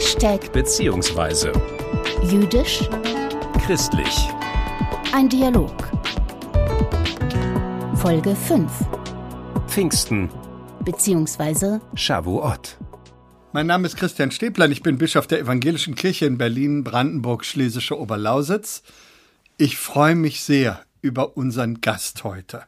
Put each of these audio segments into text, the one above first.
Hashtag beziehungsweise jüdisch christlich. ein Dialog. Folge 5 Pfingsten, beziehungsweise Shavuot. Mein Name ist Christian Stäblein, ich bin Bischof der Evangelischen Kirche in Berlin, Brandenburg, Schlesische Oberlausitz. Ich freue mich sehr über unseren Gast heute.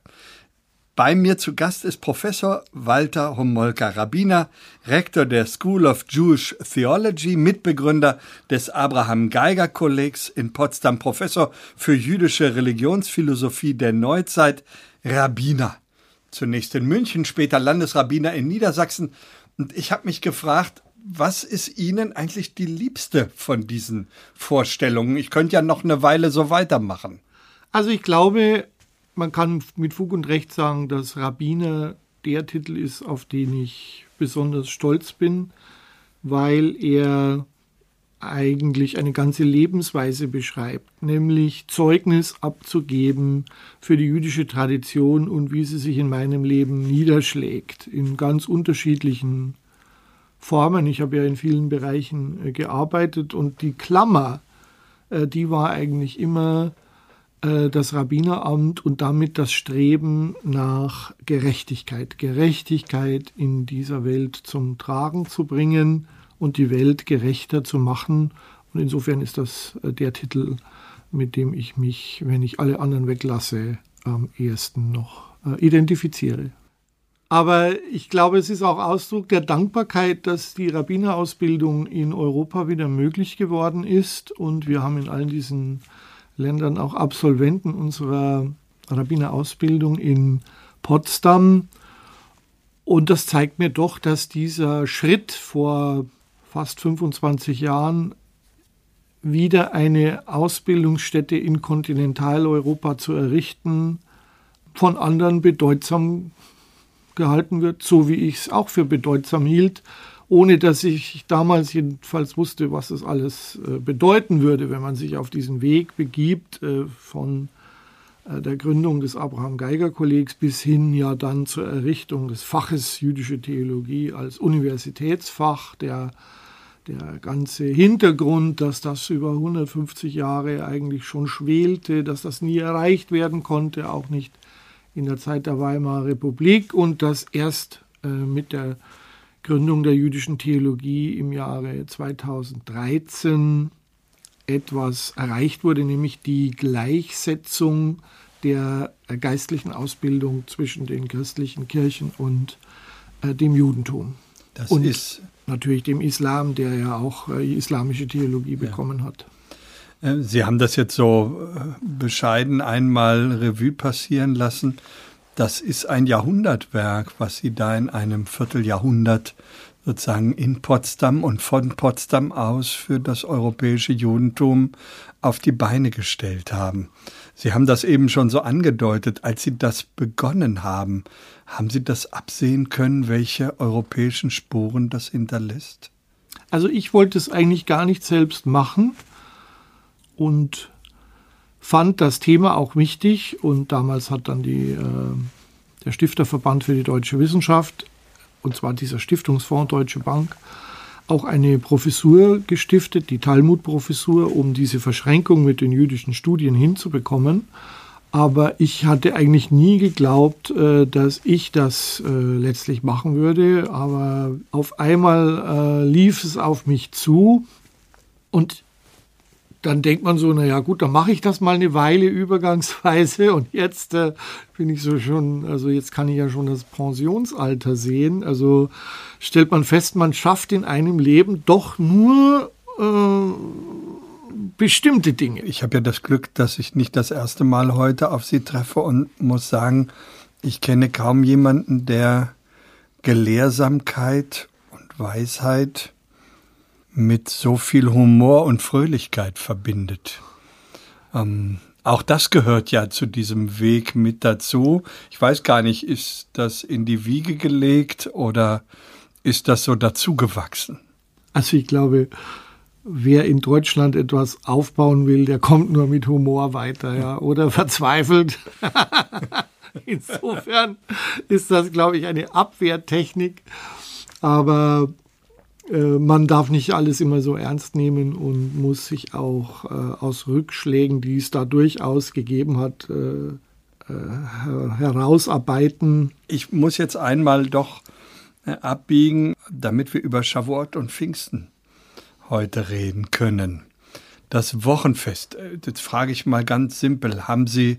Bei mir zu Gast ist Professor Walter Homolka, Rabbiner, Rektor der School of Jewish Theology, Mitbegründer des Abraham Geiger Kollegs in Potsdam, Professor für jüdische Religionsphilosophie der Neuzeit, Rabbiner. Zunächst in München, später Landesrabbiner in Niedersachsen. Und ich habe mich gefragt, was ist Ihnen eigentlich die liebste von diesen Vorstellungen? Ich könnte ja noch eine Weile so weitermachen. Also ich glaube, man kann mit Fug und Recht sagen, dass Rabbiner der Titel ist, auf den ich besonders stolz bin, weil er eigentlich eine ganze Lebensweise beschreibt, nämlich Zeugnis abzugeben für die jüdische Tradition und wie sie sich in meinem Leben niederschlägt, in ganz unterschiedlichen Formen. Ich habe ja in vielen Bereichen äh, gearbeitet und die Klammer, äh, die war eigentlich immer das Rabbineramt und damit das Streben nach Gerechtigkeit. Gerechtigkeit in dieser Welt zum Tragen zu bringen und die Welt gerechter zu machen. Und insofern ist das äh, der Titel, mit dem ich mich, wenn ich alle anderen weglasse, am ehesten noch äh, identifiziere. Aber ich glaube, es ist auch Ausdruck der Dankbarkeit, dass die Rabbinerausbildung in Europa wieder möglich geworden ist. Und wir haben in allen diesen Ländern auch Absolventen unserer Rabbinerausbildung in Potsdam. Und das zeigt mir doch, dass dieser Schritt vor fast 25 Jahren wieder eine Ausbildungsstätte in Kontinentaleuropa zu errichten, von anderen bedeutsam gehalten wird, so wie ich es auch für bedeutsam hielt, ohne dass ich damals jedenfalls wusste, was es alles äh, bedeuten würde, wenn man sich auf diesen Weg begibt äh, von äh, der Gründung des Abraham Geiger Kollegs bis hin ja dann zur Errichtung des Faches jüdische Theologie als Universitätsfach, der der ganze Hintergrund, dass das über 150 Jahre eigentlich schon schwelte, dass das nie erreicht werden konnte, auch nicht in der Zeit der Weimarer Republik und dass erst äh, mit der Gründung der jüdischen Theologie im Jahre 2013 etwas erreicht wurde, nämlich die Gleichsetzung der geistlichen Ausbildung zwischen den christlichen Kirchen und äh, dem Judentum. Das und ist natürlich dem Islam, der ja auch äh, islamische Theologie bekommen hat. Äh, Sie haben das jetzt so äh, bescheiden einmal Revue passieren lassen. Das ist ein Jahrhundertwerk, was Sie da in einem Vierteljahrhundert sozusagen in Potsdam und von Potsdam aus für das europäische Judentum auf die Beine gestellt haben. Sie haben das eben schon so angedeutet, als Sie das begonnen haben. Haben Sie das absehen können, welche europäischen Spuren das hinterlässt? Also ich wollte es eigentlich gar nicht selbst machen und fand das Thema auch wichtig und damals hat dann die, äh, der Stifterverband für die deutsche Wissenschaft, und zwar dieser Stiftungsfonds Deutsche Bank, auch eine Professur gestiftet, die Talmud-Professur, um diese Verschränkung mit den jüdischen Studien hinzubekommen. Aber ich hatte eigentlich nie geglaubt, äh, dass ich das äh, letztlich machen würde. Aber auf einmal äh, lief es auf mich zu und dann denkt man so, naja gut, dann mache ich das mal eine Weile übergangsweise und jetzt äh, bin ich so schon, also jetzt kann ich ja schon das Pensionsalter sehen. Also stellt man fest, man schafft in einem Leben doch nur äh, bestimmte Dinge. Ich habe ja das Glück, dass ich nicht das erste Mal heute auf Sie treffe und muss sagen, ich kenne kaum jemanden, der Gelehrsamkeit und Weisheit mit so viel Humor und Fröhlichkeit verbindet. Ähm, auch das gehört ja zu diesem Weg mit dazu. Ich weiß gar nicht, ist das in die Wiege gelegt oder ist das so dazugewachsen? Also ich glaube, wer in Deutschland etwas aufbauen will, der kommt nur mit Humor weiter, ja, oder verzweifelt. Insofern ist das, glaube ich, eine Abwehrtechnik. Aber man darf nicht alles immer so ernst nehmen und muss sich auch äh, aus Rückschlägen, die es da durchaus gegeben hat, äh, äh herausarbeiten. Ich muss jetzt einmal doch äh, abbiegen, damit wir über Shavuot und Pfingsten heute reden können. Das Wochenfest, äh, jetzt frage ich mal ganz simpel, haben Sie,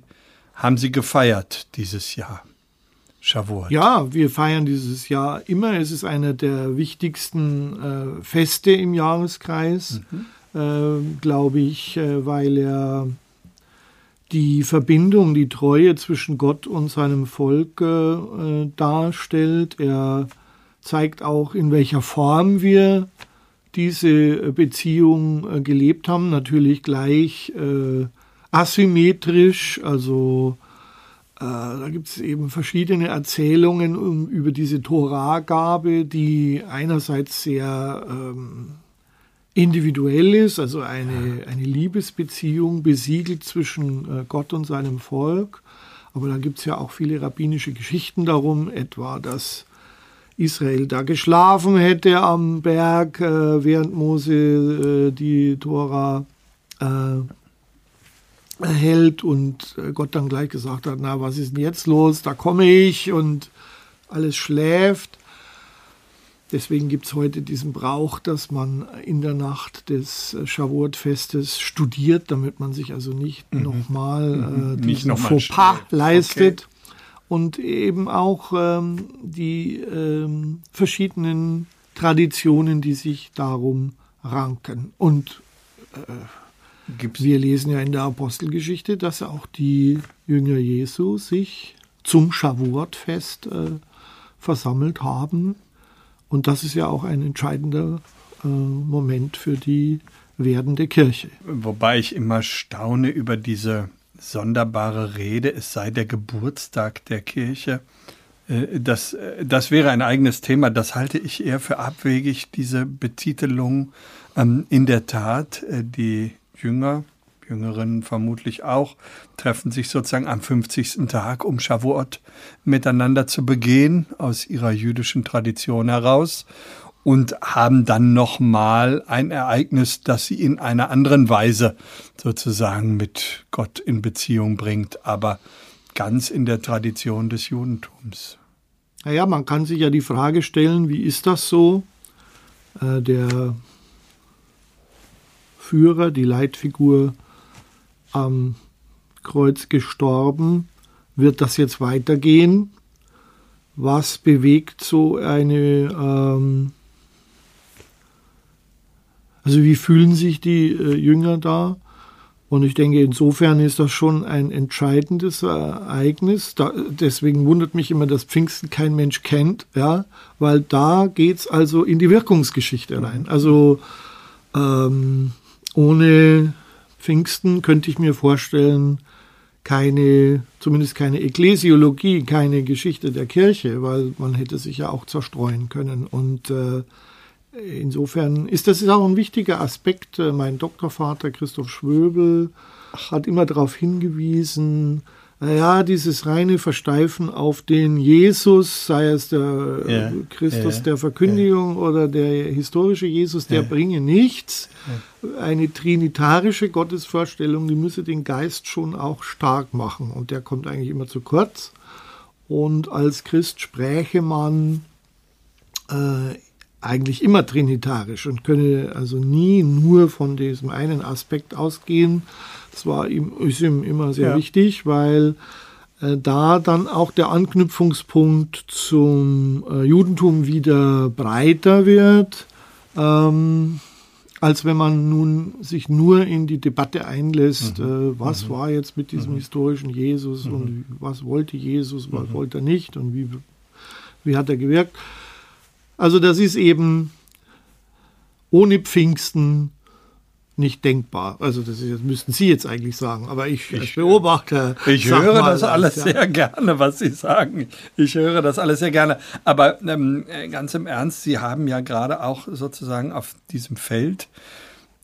haben Sie gefeiert dieses Jahr? Shavuot. Ja, wir feiern dieses Jahr immer. Es ist einer der wichtigsten äh, Feste im Jahreskreis, mhm. äh, glaube ich, äh, weil er die Verbindung, die Treue zwischen Gott und seinem Volk äh, darstellt. Er zeigt auch, in welcher Form wir diese Beziehung äh, gelebt haben. Natürlich gleich äh, asymmetrisch, also äh, da gibt es eben verschiedene Erzählungen um, über diese Torahgabe, die einerseits sehr ähm, individuell ist, also eine, eine Liebesbeziehung besiegelt zwischen äh, Gott und seinem Volk. Aber da gibt es ja auch viele rabbinische Geschichten darum, etwa, dass Israel da geschlafen hätte am Berg, äh, während Mose äh, die Tora erhält und äh, Gott dann gleich gesagt hat, na, was ist denn jetzt los? Da komme ich und alles schläft. Deswegen gibt es heute diesen Brauch, dass man in der Nacht des äh, Shavuot-Festes studiert, damit man sich also nicht mhm. nochmal äh, mhm. diesen noch Fauxpas leistet. Okay. Und eben auch ähm, die ähm, verschiedenen Traditionen, die sich darum ranken. Und äh, Wir lesen ja in der Apostelgeschichte, dass auch die Jünger Jesu sich zum Shavuot-Fest äh, versammelt haben. Und das ist ja auch ein entscheidender äh, Moment für die werdende Kirche. Wobei ich immer staune über diese sonderbare Rede, es sei der Geburtstag der Kirche. Äh, das, äh, das wäre ein eigenes Thema. Das halte ich eher für abwegig, diese Betitelung. Ähm, in der Tat, äh, die Jünger, Jüngerinnen vermutlich auch, treffen sich sozusagen am 50. Tag, um Shavuot miteinander zu begehen, aus ihrer jüdischen Tradition heraus und haben dann nochmal ein Ereignis, das sie in einer anderen Weise sozusagen mit Gott in Beziehung bringt, aber ganz in der Tradition des Judentums. Naja, man kann sich ja die Frage stellen, wie ist das so? Äh, der Führer, die Leitfigur am Kreuz gestorben. Wird das jetzt weitergehen? Was bewegt so eine, ähm also wie fühlen sich die äh, Jünger da? Und ich denke, insofern ist das schon ein entscheidendes Ereignis. Da, deswegen wundert mich immer, dass Pfingsten kein Mensch kennt, ja, weil da geht es also in die Wirkungsgeschichte rein. Also ähm, ohne Pfingsten könnte ich mir vorstellen, keine, zumindest keine Ekklesiologie, keine Geschichte der Kirche, weil man hätte sich ja auch zerstreuen können. Und äh, insofern ist das auch ein wichtiger Aspekt. Mein Doktorvater Christoph Schwöbel hat immer darauf hingewiesen, naja, dieses reine Versteifen auf den Jesus, sei es der ja, Christus ja, der Verkündigung ja. oder der historische Jesus, der bringe nichts. Eine trinitarische Gottesvorstellung, die müsse den Geist schon auch stark machen und der kommt eigentlich immer zu kurz. Und als Christ spräche man äh, eigentlich immer trinitarisch und könne also nie nur von diesem einen Aspekt ausgehen. Das war ihm, ist ihm immer sehr ja. wichtig, weil äh, da dann auch der Anknüpfungspunkt zum äh, Judentum wieder breiter wird, ähm, als wenn man nun sich nur in die Debatte einlässt, mhm. äh, was mhm. war jetzt mit diesem mhm. historischen Jesus und mhm. was wollte Jesus, was mhm. wollte er nicht und wie, wie hat er gewirkt. Also das ist eben ohne Pfingsten nicht denkbar. Also das, ist, das müssten Sie jetzt eigentlich sagen, aber ich, als Beobachter. Ich höre mal, das alles ja. sehr gerne, was Sie sagen. Ich höre das alles sehr gerne. Aber ähm, ganz im Ernst, Sie haben ja gerade auch sozusagen auf diesem Feld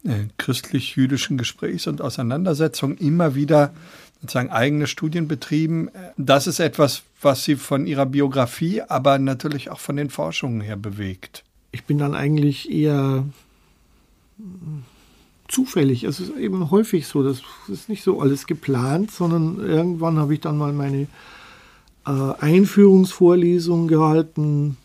äh, christlich-jüdischen Gesprächs und Auseinandersetzung immer wieder sozusagen eigene Studien betrieben. Das ist etwas, was Sie von Ihrer Biografie, aber natürlich auch von den Forschungen her bewegt. ich bin dann eigentlich eher zufällig. Es ist eben häufig so, das ist nicht so alles geplant, sondern irgendwann habe ich dann mal meine äh, Einführungsvorlesung gehalten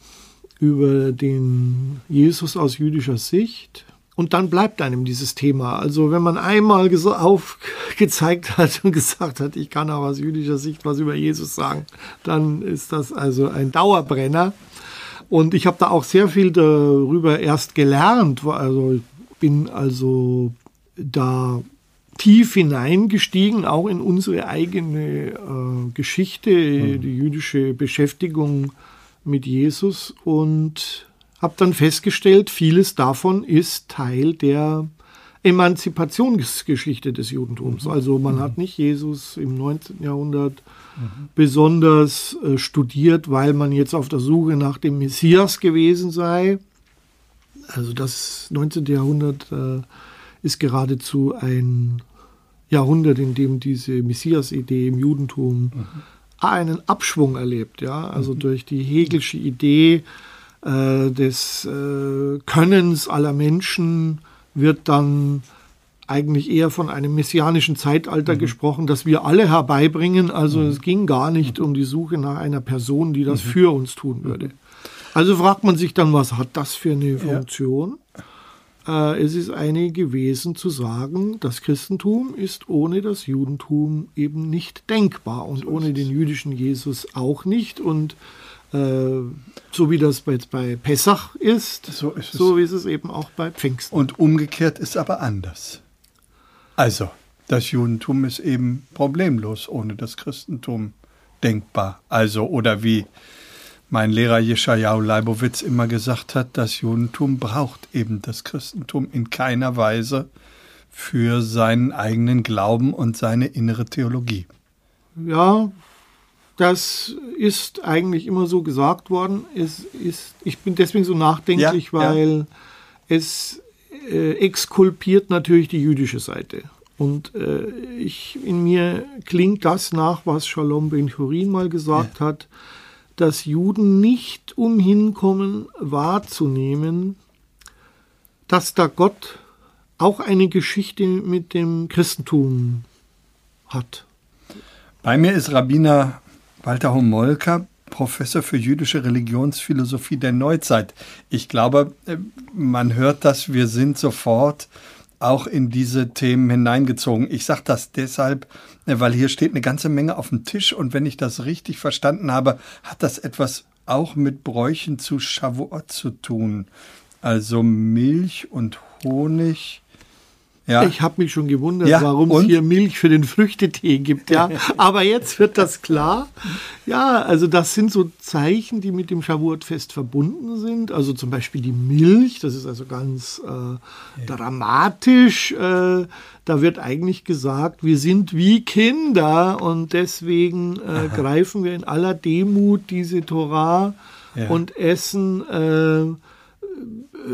über den Jesus aus jüdischer Sicht. Und dann bleibt einem dieses Thema. Also wenn man einmal aufgezeigt hat und gesagt hat, ich kann auch aus jüdischer Sicht was über Jesus sagen, dann ist das also ein Dauerbrenner. Und ich habe da auch sehr viel darüber erst gelernt. Also bin also da tief hineingestiegen, auch in unsere eigene äh, Geschichte, mhm. die jüdische Beschäftigung mit Jesus und habe dann festgestellt, vieles davon ist Teil der Emanzipationsgeschichte des Judentums. Mhm. Also man mhm. hat nicht Jesus im 19. Jahrhundert mhm. besonders äh, studiert, weil man jetzt auf der Suche nach dem Messias gewesen sei. Also das 19. Jahrhundert äh, ist geradezu ein Jahrhundert, in dem diese Messias-Idee im Judentum mhm. einen Abschwung erlebt. Ja? Also mhm. durch die Hegelsche Idee äh, des äh, Könnens aller Menschen wird dann eigentlich eher von einem messianischen Zeitalter mhm. gesprochen, das wir alle herbeibringen. Also mhm. es ging gar nicht um die Suche nach einer Person, die das mhm. für uns tun würde. Also fragt man sich dann, was hat das für eine Funktion? Ja. Äh, es ist eine gewesen zu sagen, das Christentum ist ohne das Judentum eben nicht denkbar und ohne den jüdischen Jesus auch nicht. Und so wie das jetzt bei Pessach ist, so ist, so ist es eben auch bei Pfingsten. Und umgekehrt ist aber anders. Also, das Judentum ist eben problemlos ohne das Christentum denkbar. Also, oder wie mein Lehrer Jeschajahu Leibowitz immer gesagt hat, das Judentum braucht eben das Christentum in keiner Weise für seinen eigenen Glauben und seine innere Theologie. Ja, das ist eigentlich immer so gesagt worden. Es ist, ich bin deswegen so nachdenklich, ja, weil ja. es äh, exkulpiert natürlich die jüdische Seite. Und äh, ich, in mir klingt das nach, was Shalom Ben Chorin mal gesagt ja. hat dass Juden nicht umhin kommen wahrzunehmen, dass da Gott auch eine Geschichte mit dem Christentum hat. Bei mir ist Rabbiner Walter Homolka, Professor für jüdische Religionsphilosophie der Neuzeit. Ich glaube, äh, man hört das, wir sind sofort auch in diese Themen hineingezogen. Ich sage das deshalb, äh, weil hier steht eine ganze Menge auf dem Tisch und wenn ich das richtig verstanden habe, hat das etwas auch mit Bräuchen zu Shavuot zu tun. Also Milch und Honig ja. Ich habe mich schon gewundert, ja, warum es hier Milch für den Früchtetee gibt. Ja, aber jetzt wird das klar. Ja, also das sind so Zeichen, die mit dem Shavuot-Fest verbunden sind. Also zum Beispiel die Milch, das ist also ganz äh, dramatisch. Äh, da wird eigentlich gesagt, wir sind wie Kinder und deswegen äh, greifen wir in aller Demut diese Torah und essen äh,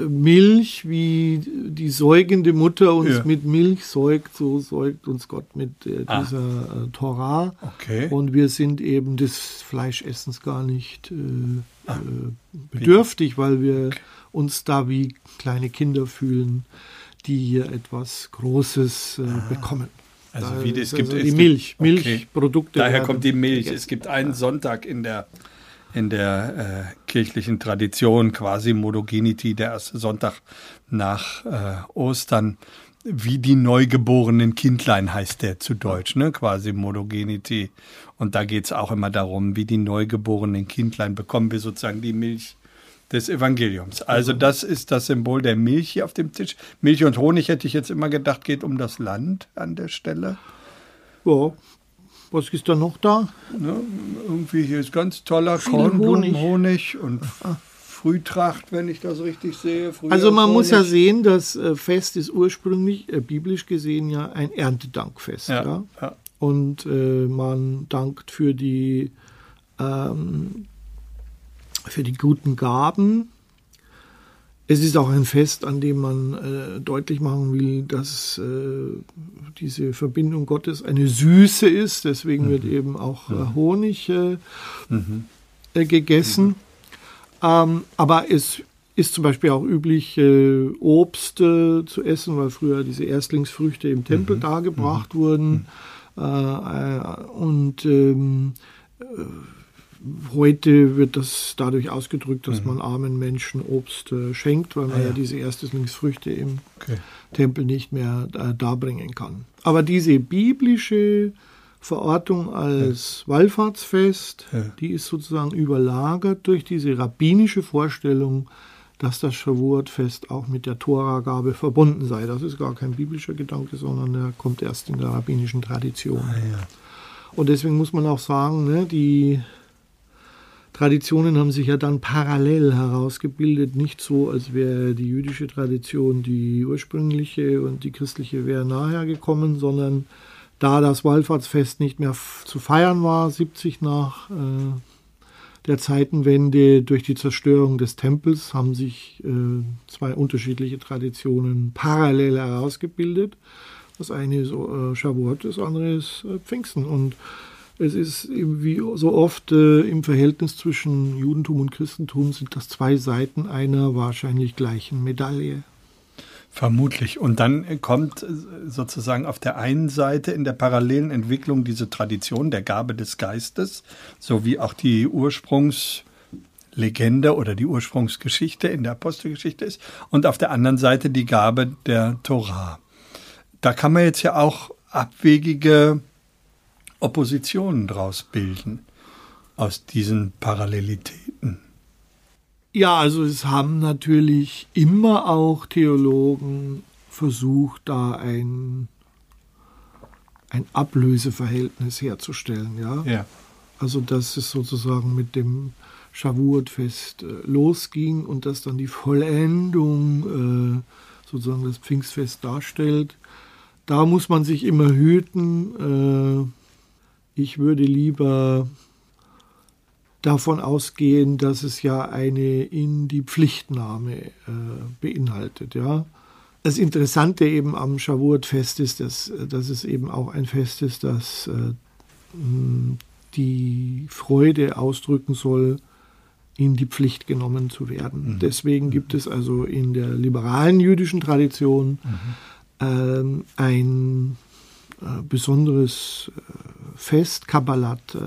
Milch, wie die säugende Mutter uns ja. mit Milch säugt, so säugt uns Gott mit äh, ah. dieser ah. äh, Torah. Okay. Und wir sind eben des Fleischessens gar nicht äh, ah. Äh, bedürftig, weil wir okay. uns da wie kleine Kinder fühlen, die hier etwas Großes äh, ah. bekommen. Also wie das, es gibt also die Milch, okay. Milchprodukte. Daher kommt die Milch. Es gibt einen Sonntag in der in der äh, kirchlichen Tradition, quasi Modogenity, der erste Sonntag nach äh, Ostern, wie die neugeborenen Kindlein heißt der zu Deutsch, ne? quasi Modogenity. Und da geht's auch immer darum, wie die neugeborenen Kindlein bekommen wir sozusagen die Milch des Evangeliums. Also das ist das Symbol der Milch hier auf dem Tisch. Milch und Honig hätte ich jetzt immer gedacht, geht um das Land an der Stelle. Ja, was ist da noch da? Ne, irgendwie hier ist ganz toller Kornblumenhonig und Frühtracht, wenn ich das richtig sehe. also man muss ja sehen, das äh, Fest ist ursprünglich äh, biblisch gesehen ja ein Erntedankfest. Ja, ja? ja. Und äh, man dankt für die, ähm, für die guten Gaben es ist auch ein Fest, an dem man äh, deutlich machen will, dass äh, diese Verbindung Gottes eine Süße ist. Deswegen mhm. wird eben auch äh, Honig äh, mhm. Äh, gegessen. Mhm. Ähm, aber es ist zum Beispiel auch üblich, äh, Obst zu essen, weil früher diese Erstlingsfrüchte im Tempel Mhm. dargebracht wurden. Äh, äh, und ähm, äh, heute wird das dadurch ausgedrückt, dass man armen Menschen Obst äh, schenkt, weil man Mhm. Ah, ja. ja. diese Erstlingsfrüchte im Okay. Tempel nicht mehr äh, darbringen kann. Aber diese biblische Verortung als Wallfahrtsfest, Ja. die ist sozusagen überlagert durch diese rabbinische Vorstellung, dass das Shavuot-Fest auch mit der Toragabe verbunden sei. Das ist gar kein biblischer Gedanke, sondern der kommt erst in der rabbinischen Tradition. Ah, ja. Und deswegen muss man auch sagen, ne, die Traditionen haben sich ja dann parallel herausgebildet, nicht so, als wäre die jüdische Tradition die ursprüngliche und die christliche wäre nachher gekommen, sondern da das Wallfahrtsfest nicht mehr zu feiern war, 70 nach äh, der Zeitenwende durch die Zerstörung des Tempels, haben sich äh, zwei unterschiedliche Traditionen parallel herausgebildet. Das eine ist äh, Shavuot, das andere ist äh, Pfingsten. Und es ist wie so oft äh, im Verhältnis zwischen Judentum und Christentum sind das zwei Seiten einer wahrscheinlich gleichen Medaille. Vermutlich. Und dann kommt äh, sozusagen auf der einen Seite in der parallelen Entwicklung diese Tradition der Gabe des Geistes, sowie auch die Ursprungslegende oder die Ursprungsgeschichte in der Apostelgeschichte ist. Und auf der anderen Seite die Gabe der Torah. Da kann man jetzt ja auch abwegige Oppositionen draus bilden aus diesen Parallelitäten. Ja, also es haben natürlich immer auch Theologen versucht, da ein, ein Ablöseverhältnis herzustellen. Ja? Ja. Also dass es sozusagen mit dem Shavuot-Fest äh, losging und dass dann die Vollendung äh, sozusagen das Pfingstfest darstellt. Da muss man sich immer hüten. Äh, ich würde lieber davon ausgehen, dass es ja eine in die Pflichtnahme äh, beinhaltet. Ja. Das Interessante eben am Shavuot-Fest ist, dass, dass es eben auch ein Fest ist, das äh, die Freude ausdrücken soll, in die Pflicht genommen zu werden. Deswegen gibt es also in der liberalen jüdischen Tradition ähm, ein äh, besonderes äh, Fest, Kabbalat äh,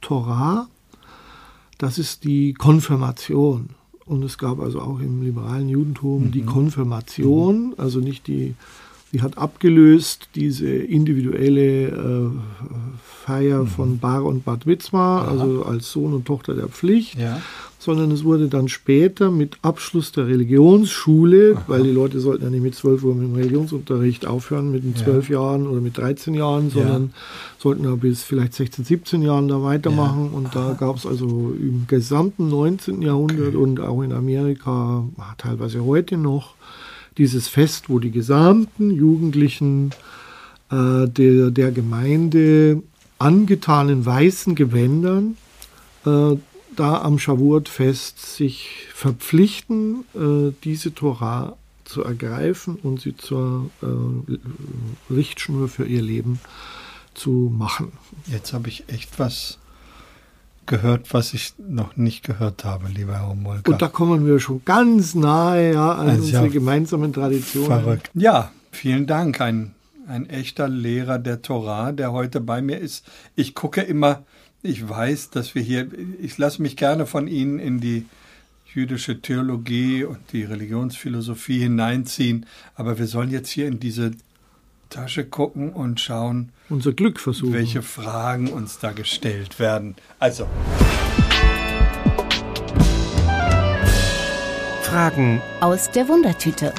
Torah. Das ist die Konfirmation. Und es gab also auch im liberalen Judentum die Konfirmation, also nicht die, sie hat abgelöst diese individuelle äh, Feier von Bar und Bad Mitzvah, also als Sohn und Tochter der Pflicht, Ja. Sondern es wurde dann später mit Abschluss der Religionsschule, weil die Leute sollten ja nicht mit 12 Uhr mit dem Religionsunterricht aufhören, mit den 12 Jahren oder mit 13 Jahren, sondern sollten ja bis vielleicht 16, 17 Jahren da weitermachen. Und da gab es also im gesamten 19. Jahrhundert und auch in Amerika, teilweise heute noch, dieses Fest, wo die gesamten Jugendlichen äh, der, der Gemeinde angetanen weißen Gewändern äh, da am Shavuot-Fest sich verpflichten, äh, diese Torah zu ergreifen und sie zur äh, Richtschnur für ihr Leben zu machen. Jetzt habe ich echt was gehört, was ich noch nicht gehört habe, lieber Herr Homolka. Und da kommen wir schon ganz nahe ja, an Also ja, unsere gemeinsamen Traditionen. Verrückt. Ja, vielen Dank. Ein, ein echter Lehrer der Torah, der heute bei mir ist. Ich gucke immer, ich weiß, dass wir hier, ich lasse mich gerne von Ihnen in die jüdische Theologie und die Religionsphilosophie hineinziehen, aber wir sollen jetzt hier in diese Tasche gucken und schauen, Unser Glück versuchen. welche Fragen uns da gestellt werden. Also, Fragen Aus der Wundertüte.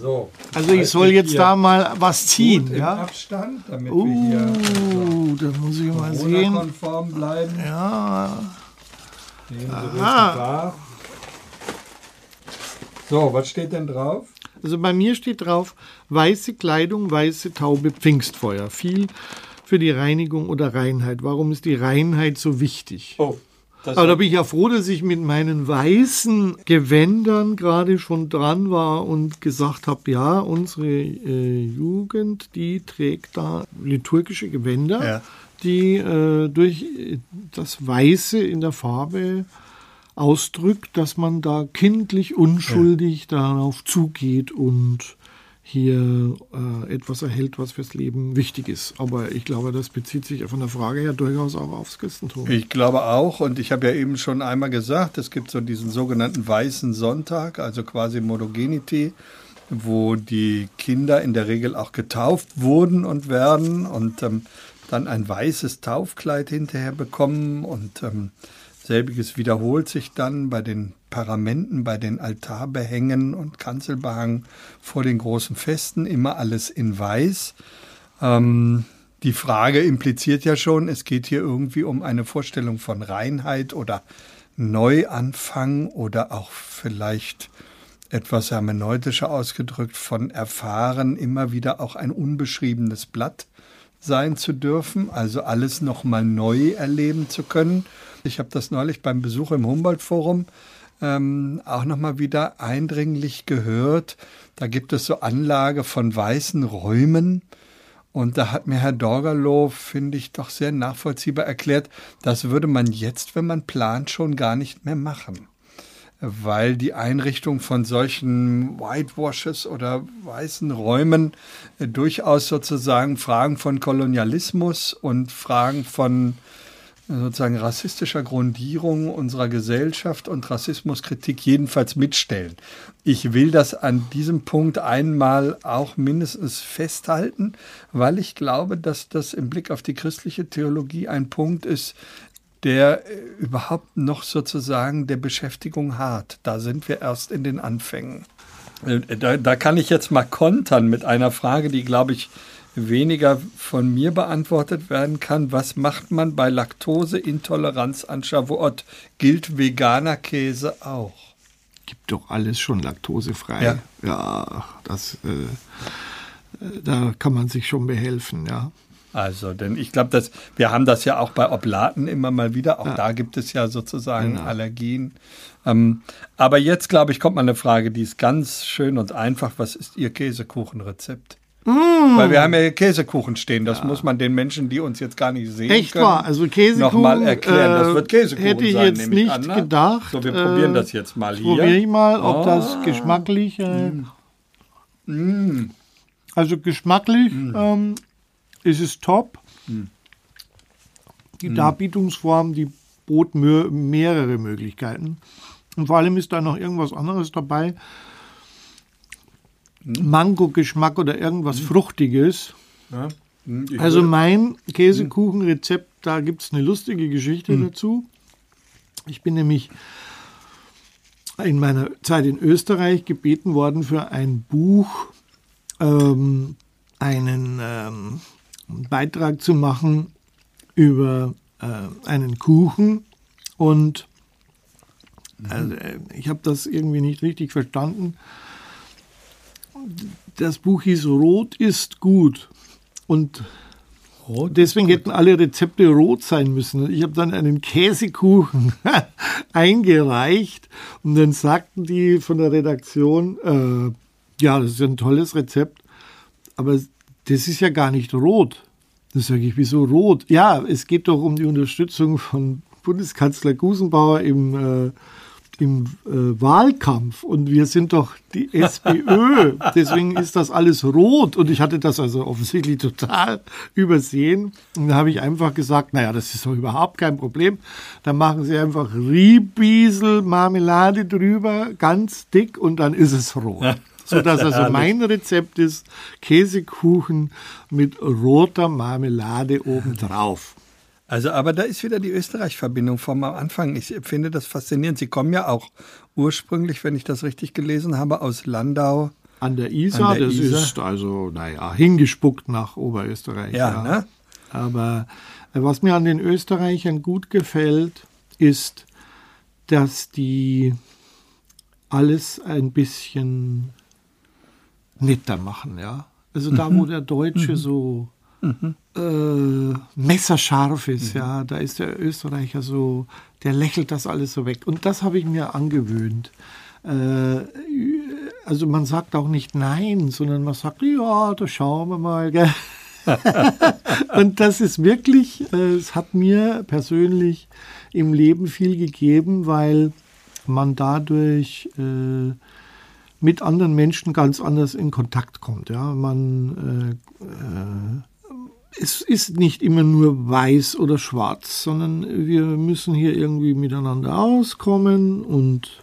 So. Also ich soll jetzt da mal was ziehen. Ja? Abstand, damit wir hier Uh, das muss ich mal sehen. Corona-konform bleiben. Ja, Nehmen Sie wahr. So, was steht denn drauf? Also bei mir steht drauf, weiße Kleidung, weiße Taube, Pfingstfeuer. Viel für die Reinigung oder Reinheit. Warum ist die Reinheit so wichtig? Oh, das Aber da bin ich ja froh, dass ich mit meinen weißen Gewändern gerade schon dran war und gesagt habe, ja, unsere äh, Jugend, die trägt da liturgische Gewänder, Ja. die äh, durch das Weiße in der Farbe ausdrückt, dass man da kindlich unschuldig ja. darauf zugeht und hier äh, etwas erhält, was fürs Leben wichtig ist. Aber ich glaube, das bezieht sich von der Frage her durchaus auch aufs Christentum. Ich glaube auch. Und ich habe ja eben schon einmal gesagt, es gibt so diesen sogenannten Weißen Sonntag, also quasi Monogenity, wo die Kinder in der Regel auch getauft wurden und werden und ähm, dann ein weißes Taufkleid hinterher bekommen und ähm, selbiges wiederholt sich dann bei den Paramenten, bei den Altarbehängen und Kanzelbehang vor den großen Festen, immer alles in weiß. Ähm, die Frage impliziert ja schon, es geht hier irgendwie um eine Vorstellung von Reinheit oder Neuanfang oder auch vielleicht etwas hermeneutischer ausgedrückt von erfahren, immer wieder auch ein unbeschriebenes Blatt sein zu dürfen, also alles nochmal neu erleben zu können. Ich habe das neulich beim Besuch im Humboldt-Forum ähm, auch nochmal wieder eindringlich gehört. Da gibt es so Anlage von weißen Räumen. Und da hat mir Herr Dorgerloh, finde ich, doch sehr nachvollziehbar erklärt, das würde man jetzt, wenn man plant, schon gar nicht mehr machen. Weil die Einrichtung von solchen Whitewashes oder weißen Räumen äh, durchaus sozusagen Fragen von Kolonialismus und Fragen von sozusagen rassistischer Grundierung unserer Gesellschaft und Rassismuskritik jedenfalls mitstellen. Ich will das an diesem Punkt einmal auch mindestens festhalten, weil ich glaube, dass das im Blick auf die christliche Theologie ein Punkt ist, der äh, überhaupt noch sozusagen der Beschäftigung hart. Da sind wir erst in den Anfängen. Äh, da, da kann ich jetzt mal kontern mit einer Frage, die, glaube ich, weniger von mir beantwortet werden kann. Was macht man bei Laktoseintoleranz an Shavuot? Gilt veganer Käse auch? Gibt doch alles schon laktosefrei. Ja, ja das, äh, äh, da kann man sich schon behelfen, ja. Also, denn ich glaube, dass wir haben das ja auch bei Oblaten immer mal wieder. Auch ja. da gibt es ja sozusagen genau. Allergien. Ähm, aber jetzt, glaube ich, kommt mal eine Frage, die ist ganz schön und einfach. Was ist Ihr Käsekuchenrezept? Mm. Weil wir haben ja Käsekuchen stehen. Das ja. muss man den Menschen, die uns jetzt gar nicht sehen Echt können, wahr. Also Käsekuchen, nochmal erklären. Das wird Käsekuchen hätte ich sein, jetzt nicht an, ne? gedacht. So, wir äh, probieren das jetzt mal hier. Probiere ich mal, ob oh. das geschmacklich. Äh, mm. Mm. Also geschmacklich mm. ähm, ist es top. Mm. Die mm. Darbietungsform, die bot mehrere Möglichkeiten. Und vor allem ist da noch irgendwas anderes dabei. Mango-Geschmack oder irgendwas mhm. Fruchtiges. Ja. Mhm, also mein Käsekuchenrezept, da gibt es eine lustige Geschichte mhm. dazu. Ich bin nämlich in meiner Zeit in Österreich gebeten worden, für ein Buch ähm, einen ähm, Beitrag zu machen über äh, einen Kuchen. Und also, ich habe das irgendwie nicht richtig verstanden das Buch hieß Rot ist gut. Und rot deswegen hätten alle Rezepte rot sein müssen. Ich habe dann einen Käsekuchen eingereicht und dann sagten die von der Redaktion, äh, ja, das ist ein tolles Rezept, aber das ist ja gar nicht rot. Da sage ich, wieso rot? Ja, es geht doch um die Unterstützung von Bundeskanzler Gusenbauer im äh, im äh, Wahlkampf und wir sind doch die SPÖ, deswegen ist das alles rot und ich hatte das also offensichtlich total übersehen und da habe ich einfach gesagt, naja, das ist doch überhaupt kein Problem, dann machen Sie einfach Riebiesel Marmelade drüber, ganz dick und dann ist es rot. Ja. So dass also mein Rezept ist Käsekuchen mit roter Marmelade obendrauf. Also, aber da ist wieder die Österreich-Verbindung vom Anfang. Ich finde das faszinierend. Sie kommen ja auch ursprünglich, wenn ich das richtig gelesen habe, aus Landau. An der Isar, an der das Isar. ist also, naja, hingespuckt nach Oberösterreich. Ja, ja. Ne? Aber äh, was mir an den Österreichern gut gefällt, ist, dass die alles ein bisschen netter machen, ja. Also da, wo mhm. der Deutsche mhm. so mhm. Äh, messerscharf ist, mhm. ja, da ist der Österreicher so, der lächelt das alles so weg. Und das habe ich mir angewöhnt. Äh, also man sagt auch nicht nein, sondern man sagt, ja, da schauen wir mal. Gell? und das ist wirklich, äh, es hat mir persönlich im Leben viel gegeben, weil man dadurch äh, mit anderen Menschen ganz anders in Kontakt kommt. Ja, man äh, äh, es ist nicht immer nur weiß oder schwarz, sondern wir müssen hier irgendwie miteinander auskommen und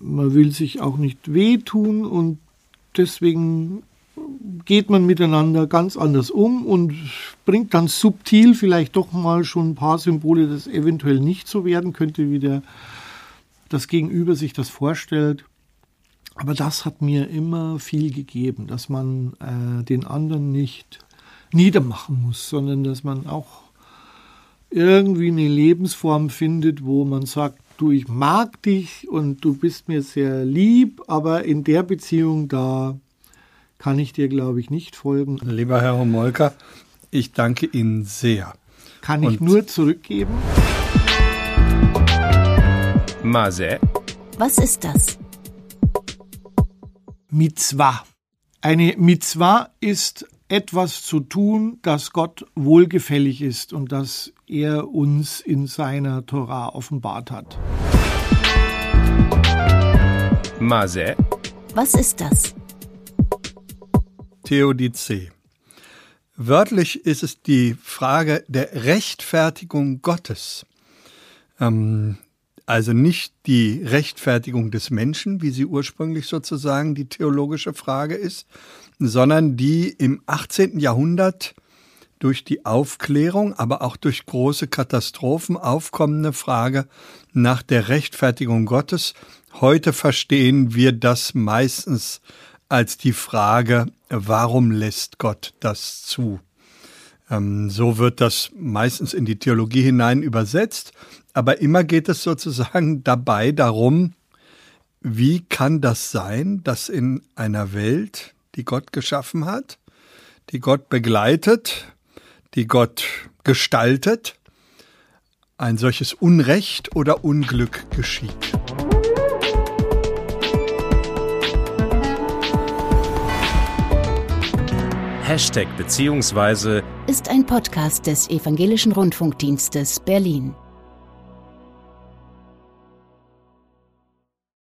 man will sich auch nicht wehtun und deswegen geht man miteinander ganz anders um und bringt dann subtil vielleicht doch mal schon ein paar Symbole, das eventuell nicht so werden könnte, wie der, das Gegenüber sich das vorstellt. Aber das hat mir immer viel gegeben, dass man äh, den anderen nicht niedermachen muss, sondern dass man auch irgendwie eine Lebensform findet, wo man sagt, du, ich mag dich und du bist mir sehr lieb, aber in der Beziehung, da kann ich dir, glaube ich, nicht folgen. Lieber Herr Homolka, ich danke Ihnen sehr. Kann ich nur zurückgeben. Mase. Was ist das? Mitzwa. Eine Mitzwa ist etwas zu tun, das Gott wohlgefällig ist und das er uns in seiner Torah offenbart hat. Mase. Was ist das? Theodizee. Wörtlich ist es die Frage der Rechtfertigung Gottes. Ähm, also nicht die Rechtfertigung des Menschen, wie sie ursprünglich sozusagen die theologische Frage ist, sondern die im 18. Jahrhundert durch die Aufklärung, aber auch durch große Katastrophen aufkommende Frage nach der Rechtfertigung Gottes. Heute verstehen wir das meistens als die Frage, warum lässt Gott das zu? Ähm, so wird das meistens in die Theologie hinein übersetzt, aber immer geht es sozusagen dabei darum, wie kann das sein, dass in einer Welt, die Gott geschaffen hat, die Gott begleitet, die Gott gestaltet, ein solches Unrecht oder Unglück geschieht. Hashtag beziehungsweise Ist ein Podcast des Evangelischen Rundfunkdienstes Berlin.